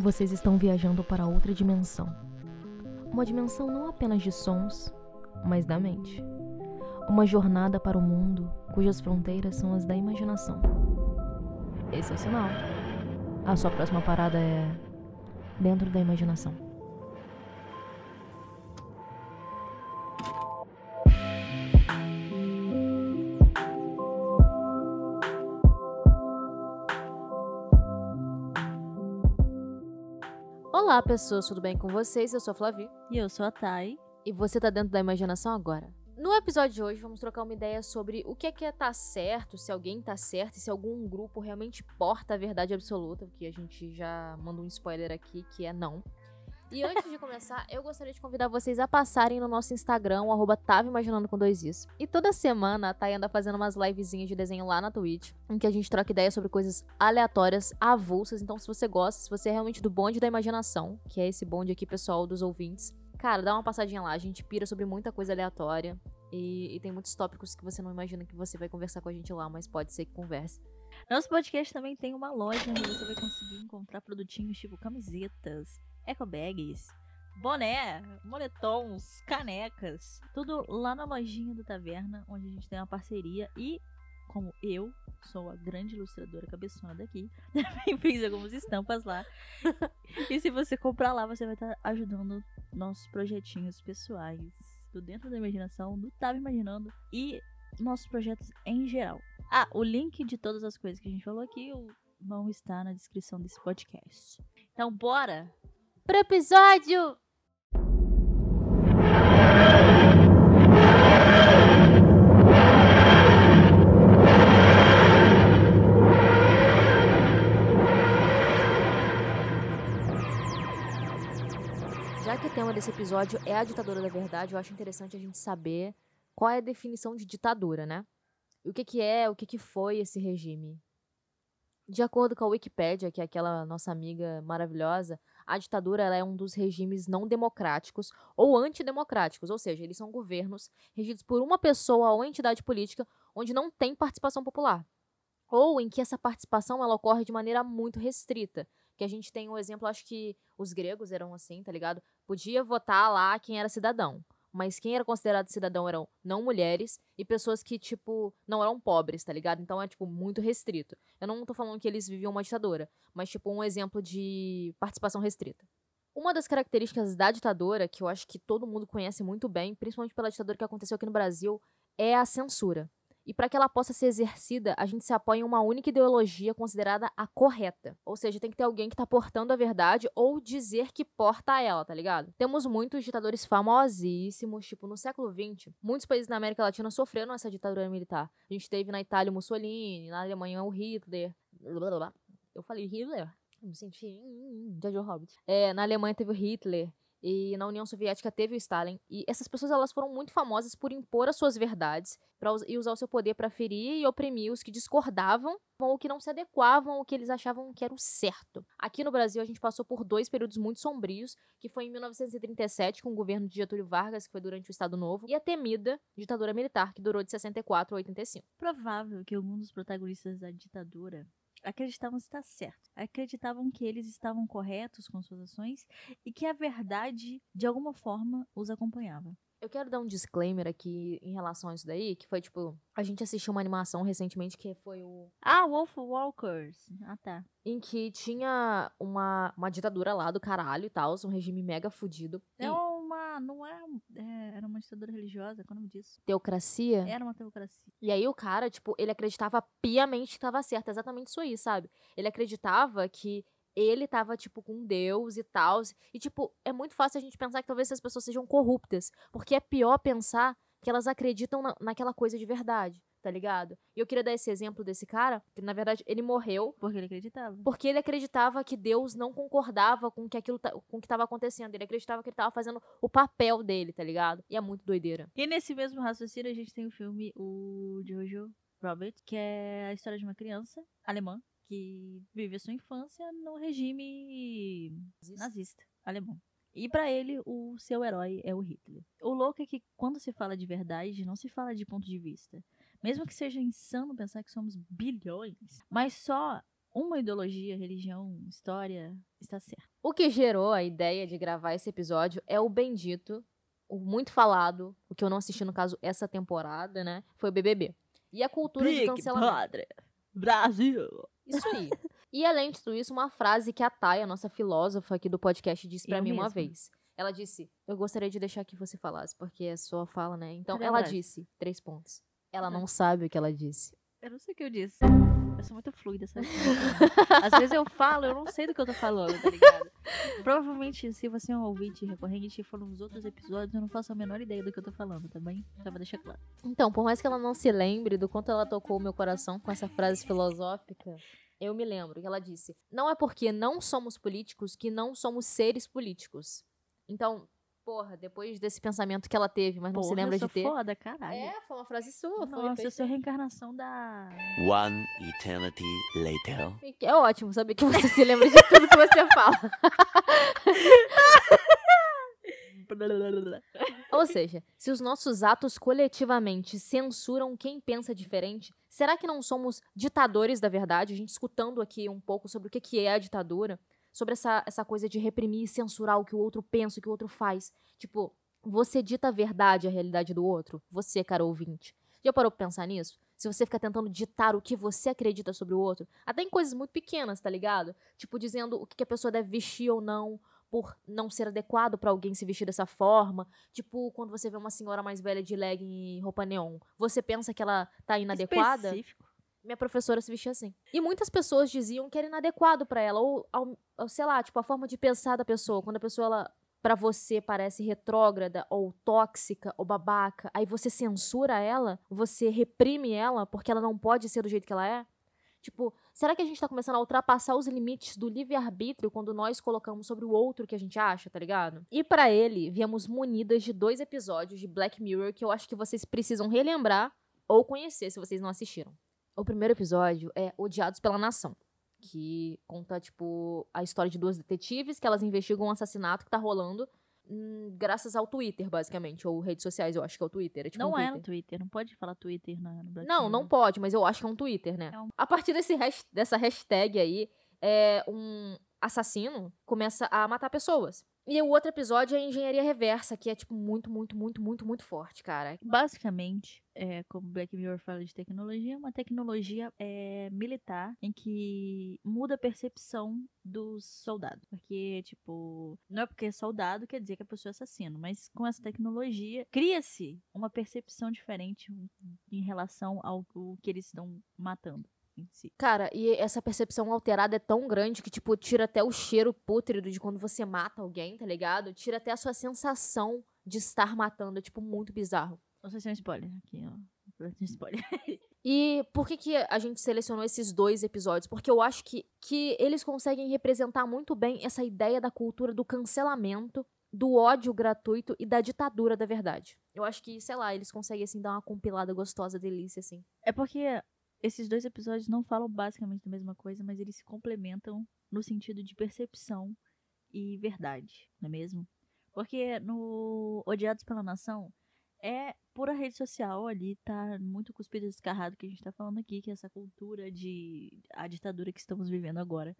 Vocês estão viajando para outra dimensão. Uma dimensão não apenas de sons, mas da mente. Uma jornada para o mundo cujas fronteiras são as da imaginação. Esse é o sinal. A sua próxima parada é dentro da imaginação. Olá, pessoas, tudo bem com vocês? Eu sou a Flavi. E eu sou a Thay. E você tá dentro da imaginação agora. No episódio de hoje, vamos trocar uma ideia sobre o que é que é tá certo, se alguém tá certo e se algum grupo realmente porta a verdade absoluta, porque a gente já mandou um spoiler aqui que é não. E antes de começar, eu gostaria de convidar vocês a passarem no nosso Instagram, o arroba com dois isso. E toda semana a Thay anda fazendo umas livezinhas de desenho lá na Twitch, em que a gente troca ideias sobre coisas aleatórias, avulsas. Então, se você gosta, se você é realmente do bonde da imaginação, que é esse bonde aqui, pessoal, dos ouvintes, cara, dá uma passadinha lá. A gente pira sobre muita coisa aleatória. E, e tem muitos tópicos que você não imagina que você vai conversar com a gente lá, mas pode ser que converse. Nosso podcast também tem uma loja onde você vai conseguir encontrar produtinhos tipo camisetas, ecobags, boné, moletons, canecas. Tudo lá na lojinha do Taverna, onde a gente tem uma parceria e como eu sou a grande ilustradora cabeçona daqui, também fiz algumas estampas lá. e se você comprar lá, você vai estar ajudando nossos projetinhos pessoais do Dentro da Imaginação, do Tava Imaginando e nossos projetos em geral. Ah, o link de todas as coisas que a gente falou aqui vão estar na descrição desse podcast. Então, bora pro episódio! Já que o tema desse episódio é a ditadura da verdade, eu acho interessante a gente saber qual é a definição de ditadura, né? O que, que é, o que, que foi esse regime. De acordo com a Wikipédia, que é aquela nossa amiga maravilhosa, a ditadura é um dos regimes não democráticos ou antidemocráticos, ou seja, eles são governos regidos por uma pessoa ou entidade política onde não tem participação popular, ou em que essa participação ela ocorre de maneira muito restrita. Que a gente tem um exemplo, acho que os gregos eram assim, tá ligado? Podia votar lá quem era cidadão mas quem era considerado cidadão eram não mulheres e pessoas que, tipo, não eram pobres, tá ligado? Então é, tipo, muito restrito. Eu não tô falando que eles viviam uma ditadura, mas, tipo, um exemplo de participação restrita. Uma das características da ditadura, que eu acho que todo mundo conhece muito bem, principalmente pela ditadura que aconteceu aqui no Brasil, é a censura. E para que ela possa ser exercida, a gente se apoia em uma única ideologia considerada a correta. Ou seja, tem que ter alguém que tá portando a verdade ou dizer que porta ela, tá ligado? Temos muitos ditadores famosíssimos, tipo, no século XX, muitos países da América Latina sofreram essa ditadura militar. A gente teve na Itália o Mussolini, na Alemanha o Hitler. Eu falei Hitler? Eu me senti. Jojo Hobbit. É, na Alemanha teve o Hitler. E na União Soviética teve o Stalin. E essas pessoas elas foram muito famosas por impor as suas verdades pra, e usar o seu poder para ferir e oprimir os que discordavam ou que não se adequavam ao que eles achavam que era o certo. Aqui no Brasil a gente passou por dois períodos muito sombrios, que foi em 1937 com o governo de Getúlio Vargas, que foi durante o Estado Novo, e a temida ditadura militar, que durou de 64 a 85. Provável que algum dos protagonistas da ditadura acreditavam estar certo. Acreditavam que eles estavam corretos com suas ações e que a verdade, de alguma forma, os acompanhava. Eu quero dar um disclaimer aqui em relação a isso daí, que foi tipo, a gente assistiu uma animação recentemente que foi o. Ah, Wolf Walkers. Ah, tá. Em que tinha uma, uma ditadura lá do caralho e tal, um regime mega fudido. É e... uma. Não é, é, Era uma ditadura religiosa, qual é o nome disso? Teocracia? Era uma teocracia. E aí o cara, tipo, ele acreditava piamente que tava certo. Exatamente isso aí, sabe? Ele acreditava que ele tava, tipo, com Deus e tal. E, tipo, é muito fácil a gente pensar que talvez essas pessoas sejam corruptas. Porque é pior pensar que elas acreditam na, naquela coisa de verdade, tá ligado? E eu queria dar esse exemplo desse cara, que na verdade ele morreu. Porque ele acreditava. Porque ele acreditava que Deus não concordava com que aquilo com o que estava acontecendo. Ele acreditava que ele tava fazendo o papel dele, tá ligado? E é muito doideira. E nesse mesmo raciocínio a gente tem o filme O Jojo Robert, que é a história de uma criança alemã que vive a sua infância no regime nazista alemão. E para ele, o seu herói é o Hitler. O louco é que quando se fala de verdade, não se fala de ponto de vista. Mesmo que seja insano pensar que somos bilhões, mas só uma ideologia, religião, história, está certo. O que gerou a ideia de gravar esse episódio é o bendito, o muito falado, o que eu não assisti no caso essa temporada, né? Foi o BBB. E a cultura de cancelamento. Padre. Brasil. Isso aí. E além de tudo isso, uma frase que a Thay, a nossa filósofa aqui do podcast, disse pra Eu mim uma mesma. vez. Ela disse: Eu gostaria de deixar que você falasse, porque é sua fala, né? Então, É ela disse: três pontos. Ela É. não sabe o que ela disse. Eu não sei o que eu disse. Eu sou muito fluida, sabe? Às vezes eu falo, eu não sei do que eu tô falando, tá ligado? Provavelmente, se você é um ouvinte recorrente e for nos outros episódios, eu não faço a menor ideia do que eu tô falando, tá bem? Só pra deixar claro. Então, por mais que ela não se lembre do quanto ela tocou o meu coração com essa frase filosófica, eu me lembro que ela disse: Não é porque não somos políticos que não somos seres políticos. Então, porra, depois desse pensamento que ela teve, mas não se lembra eu sou de ter. foda, caralho. É, foi uma frase sua. foi Nossa, eu sou a reencarnação da. One eternity later. É ótimo saber que você se lembra de tudo que você fala. Ou seja, se os nossos atos coletivamente censuram quem pensa diferente, será que não somos ditadores da verdade? A gente escutando aqui um pouco sobre o que é a ditadura, sobre essa, essa coisa de reprimir e censurar o que o outro pensa, o que o outro faz. Tipo, você dita a verdade, a realidade do outro? Você, cara ouvinte. Já parou pra pensar nisso? Se você fica tentando ditar o que você acredita sobre o outro, até em coisas muito pequenas, tá ligado? Tipo, dizendo o que a pessoa deve vestir ou não, por não ser adequado pra alguém se vestir dessa forma. Tipo, quando você vê uma senhora mais velha de legging e roupa neon, você pensa que ela tá inadequada? Específico. Minha professora se vestia assim. E muitas pessoas diziam que era inadequado pra ela, ou, ou, sei lá, tipo, a forma de pensar da pessoa. Quando a pessoa, ela, pra você, parece retrógrada, ou tóxica, ou babaca, aí você censura ela, você reprime ela, porque ela não pode ser do jeito que ela é. Tipo, será que a gente tá começando a ultrapassar os limites do livre-arbítrio quando nós colocamos sobre o outro que a gente acha, tá ligado? E pra ele, viemos munidas de dois episódios de Black Mirror que eu acho que vocês precisam relembrar ou conhecer se vocês não assistiram. O primeiro episódio é Odiados pela Nação, que conta, tipo, a história de duas detetives que elas investigam um assassinato que tá rolando hum, graças ao Twitter, basicamente, ou redes sociais, eu acho que é o Twitter. É tipo não um é Twitter. no Twitter, não pode falar Twitter na, no Black Não, não pode, mas eu acho que é um Twitter, né? É um- A partir desse dessa hashtag aí, é um assassino começa a matar pessoas. E o outro episódio é Engenharia Reversa, que é, tipo, muito, muito, muito, muito, muito forte, cara. Basicamente, é, como Black Mirror fala de tecnologia, é uma tecnologia é, militar em que muda a percepção dos soldados. Porque, tipo, não é porque é soldado quer dizer que a pessoa é assassino, mas com essa tecnologia cria-se uma percepção diferente em relação ao, ao que eles estão matando em si. Cara, e essa percepção alterada é tão grande que, tipo, tira até o cheiro pútrido de quando você mata alguém, tá ligado? Tira até a sua sensação de estar matando. É, tipo, muito bizarro. Não sei se é um spoiler aqui, ó. Um Spoiler. E por que, que a gente selecionou esses dois episódios? Porque eu acho que, que eles conseguem representar muito bem essa ideia da cultura do cancelamento, do ódio gratuito e da ditadura da verdade. Eu acho que, sei lá, eles conseguem, assim, dar uma compilada gostosa, delícia, assim. É porque esses dois episódios não falam basicamente da mesma coisa, mas eles se complementam no sentido de percepção e verdade, não é mesmo? Porque no Odiados pela Nação é pura rede social ali, tá muito cuspido e descarrado que a gente tá falando aqui, que é essa cultura de a ditadura que estamos vivendo agora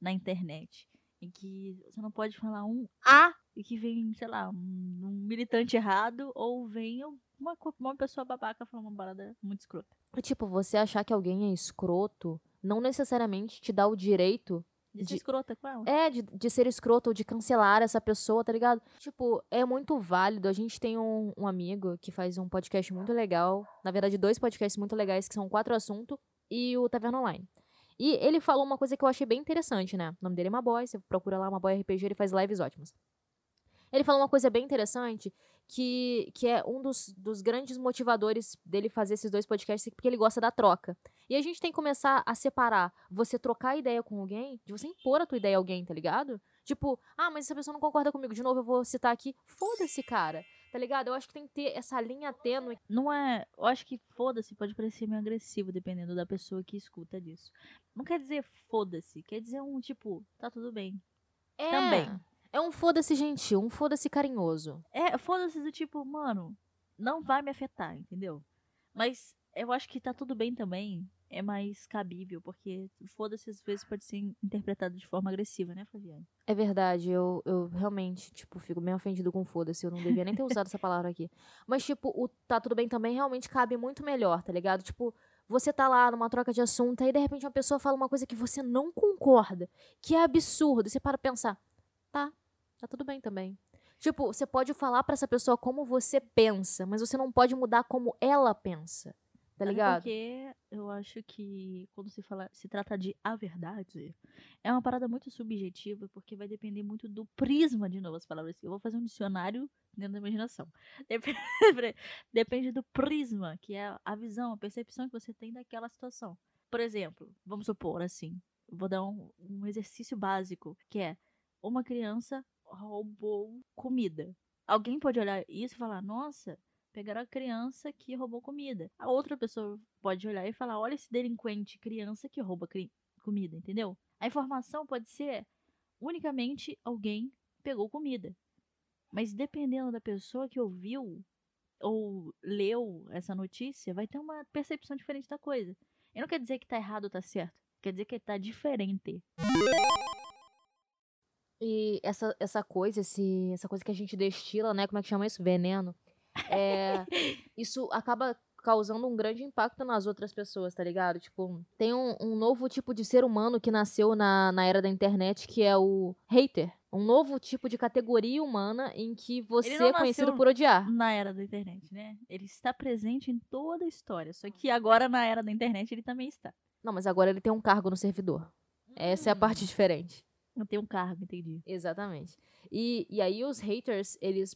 na internet, em que você não pode falar um A e que vem, sei lá, um, um militante errado ou vem uma, uma pessoa babaca falando uma parada muito escrota. Tipo, você achar que alguém é escroto não necessariamente te dá o direito De ser De- escrota com ela. É, de, de ser escroto ou de cancelar essa pessoa, tá ligado? Tipo, é muito válido. A gente tem um, um amigo que faz um podcast muito legal. Na verdade, dois podcasts muito legais, que são Quatro Assunto e o Taverna Online. E ele falou uma coisa que eu achei bem interessante, né? O nome dele é Maboy, você procura lá Maboy RPG, ele faz lives ótimas. Ele falou uma coisa bem interessante, que, que é um dos, dos grandes motivadores dele fazer esses dois podcasts, porque ele gosta da troca. E a gente tem que começar a separar você trocar ideia com alguém, de você impor a tua ideia a alguém, tá ligado? Tipo, ah, mas essa pessoa não concorda comigo, de novo eu vou citar aqui. Foda-se, cara. Tá ligado? Eu acho que tem que ter essa linha tênue. Não é. Eu acho que foda-se pode parecer meio agressivo, dependendo da pessoa que escuta disso. Não quer dizer foda-se, quer dizer um tipo, tá tudo bem. É, Também. É um foda-se gentil, um foda-se carinhoso. É, foda-se do tipo, mano, não vai me afetar, entendeu? Mas eu acho que tá tudo bem também é mais cabível, porque foda-se às vezes pode ser interpretado de forma agressiva, né, Flaviane? É verdade, eu, eu realmente, tipo, fico bem ofendido com foda-se. Eu não devia nem ter usado essa palavra aqui. Mas, tipo, o tá tudo bem também realmente cabe muito melhor, tá ligado? Tipo, você tá lá numa troca de assunto, aí de repente uma pessoa fala uma coisa que você não concorda, que é absurdo. E você para pensar, tá, tá tudo bem também. Tipo, você pode falar pra essa pessoa como você pensa, mas você não pode mudar como ela pensa. Tá ligado? Porque eu acho que quando se fala, se trata de a verdade, é uma parada muito subjetiva, porque vai depender muito do prisma, de novo, as palavras. Eu vou fazer um dicionário dentro da imaginação. Dep- Depende do prisma, que é a visão, a percepção que você tem daquela situação. Por exemplo, vamos supor assim, vou dar um, um exercício básico, que é uma criança roubou comida. Alguém pode olhar isso e falar, nossa, pegaram a criança que roubou comida. A outra pessoa pode olhar e falar: olha esse delinquente criança que rouba cri- comida, entendeu? A informação pode ser unicamente alguém pegou comida. Mas dependendo da pessoa que ouviu ou leu essa notícia, vai ter uma percepção diferente da coisa. E não quer dizer que tá errado ou tá certo. Quer dizer que tá diferente. E essa, essa coisa, esse, essa coisa que a gente destila, né? Como é que chama isso? Veneno. É, isso acaba causando um grande impacto nas outras pessoas, tá ligado? Tipo, tem um, um novo tipo de ser humano que nasceu na, na era da internet, que é o hater. Um novo tipo de categoria humana em que você é conhecido por odiar. Na era da internet, né? Ele está presente em toda a história. Só que agora, na era da internet, ele também está. Não, mas agora ele tem um cargo no servidor. Essa é a parte diferente. Não tem um cargo, entendi. Exatamente. E, e aí os haters, eles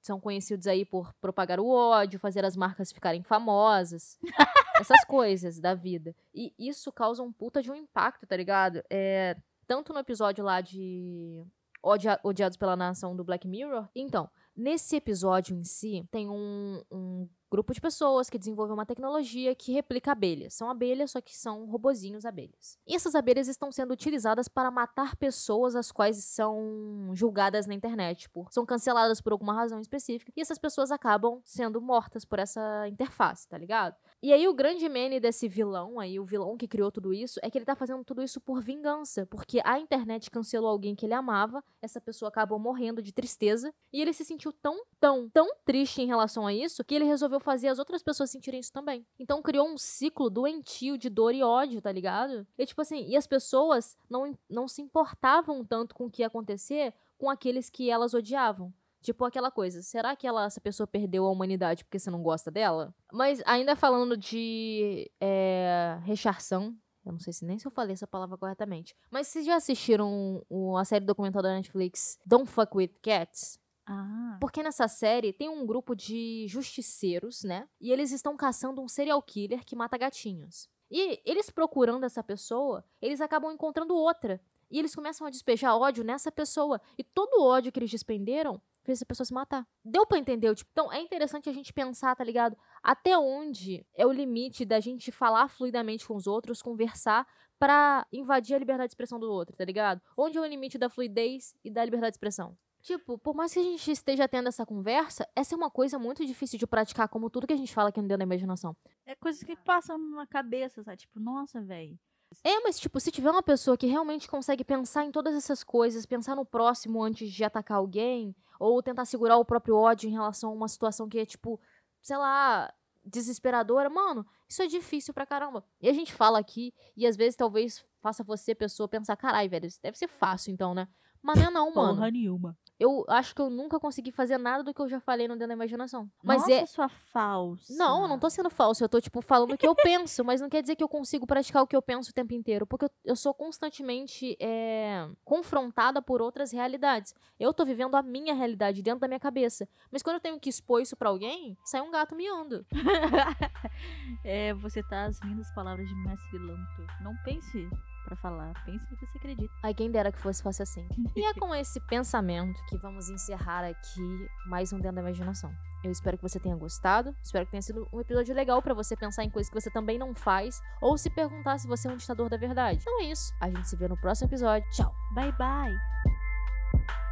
são conhecidos aí por propagar o ódio, fazer as marcas ficarem famosas. essas coisas da vida. E isso causa um puta de um impacto, tá ligado? É, tanto no episódio lá de Odia- Odiados pela Nação do Black Mirror. Então, nesse episódio em si, tem um, um grupo de pessoas que desenvolvem uma tecnologia que replica abelhas. São abelhas, só que são robozinhos abelhas. E essas abelhas estão sendo utilizadas para matar pessoas as quais são julgadas na internet. Tipo, são canceladas por alguma razão específica. E essas pessoas acabam sendo mortas por essa interface, tá ligado? E aí o grande mene desse vilão aí, o vilão que criou tudo isso, é que ele tá fazendo tudo isso por vingança. Porque a internet cancelou alguém que ele amava, essa pessoa acabou morrendo de tristeza, e ele se sentiu tão, tão, tão triste em relação a isso, que ele resolveu fazer as outras pessoas sentirem isso também. Então criou um ciclo doentio de dor e ódio, tá ligado? E tipo assim, e as pessoas não, não se importavam tanto com o que ia acontecer com aqueles que elas odiavam. Tipo aquela coisa, será que ela, essa pessoa perdeu a humanidade porque você não gosta dela? Mas ainda falando de é, recharção, eu não sei se nem se eu falei essa palavra corretamente. Mas vocês já assistiram a série documental da Netflix Don't Fuck With Cats? Ah, Porque nessa série tem um grupo de justiceiros, né? E eles estão caçando um serial killer que mata gatinhos. E eles procurando essa pessoa, eles acabam encontrando outra. E eles começam a despejar ódio nessa pessoa. E todo o ódio que eles despenderam fez essa pessoa se matar. Deu pra entender? Tipo, então é interessante a gente pensar, tá ligado? Até onde é o limite da gente falar fluidamente com os outros, conversar pra invadir a liberdade de expressão do outro, tá ligado? Onde é o limite da fluidez e da liberdade de expressão? Tipo, por mais que a gente esteja tendo essa conversa, essa é uma coisa muito difícil de praticar, como tudo que a gente fala aqui no Dentro da Imaginação. é coisas que passam na cabeça, sabe? Tipo, nossa, velho. É, mas tipo, se tiver uma pessoa que realmente consegue pensar em todas essas coisas, pensar no próximo antes de atacar alguém, ou tentar segurar o próprio ódio em relação a uma situação que é, tipo, sei lá, desesperadora, mano, isso é difícil pra caramba. E a gente fala aqui, e às vezes talvez faça você, pessoa, pensar, carai, velho, isso deve ser fácil então, né? Mas não é não, mano. Porra nenhuma. Eu acho que eu nunca consegui fazer nada do que eu já falei no Dentro da Imaginação. Mas nossa, é. sua falsa. Não, eu não tô sendo falso, eu tô, tipo, falando o que eu penso, mas não quer dizer que eu consigo praticar o que eu penso o tempo inteiro, porque eu, eu sou constantemente é, confrontada por outras realidades. Eu tô vivendo a minha realidade dentro da minha cabeça, mas quando eu tenho que expor isso pra alguém, sai um gato miando. é, você tá as lindas palavras de Mestre Lanto. Não pense pra falar, pense no que você acredita. Ai, quem dera que fosse fácil assim. E é com esse pensamento que vamos encerrar aqui mais um Dentro da Imaginação. Eu espero que você tenha gostado, espero que tenha sido um episódio legal pra você pensar em coisas que você também não faz, ou se perguntar se você é um ditador da verdade. Então é isso, a gente se vê no próximo episódio. Tchau! Bye, bye.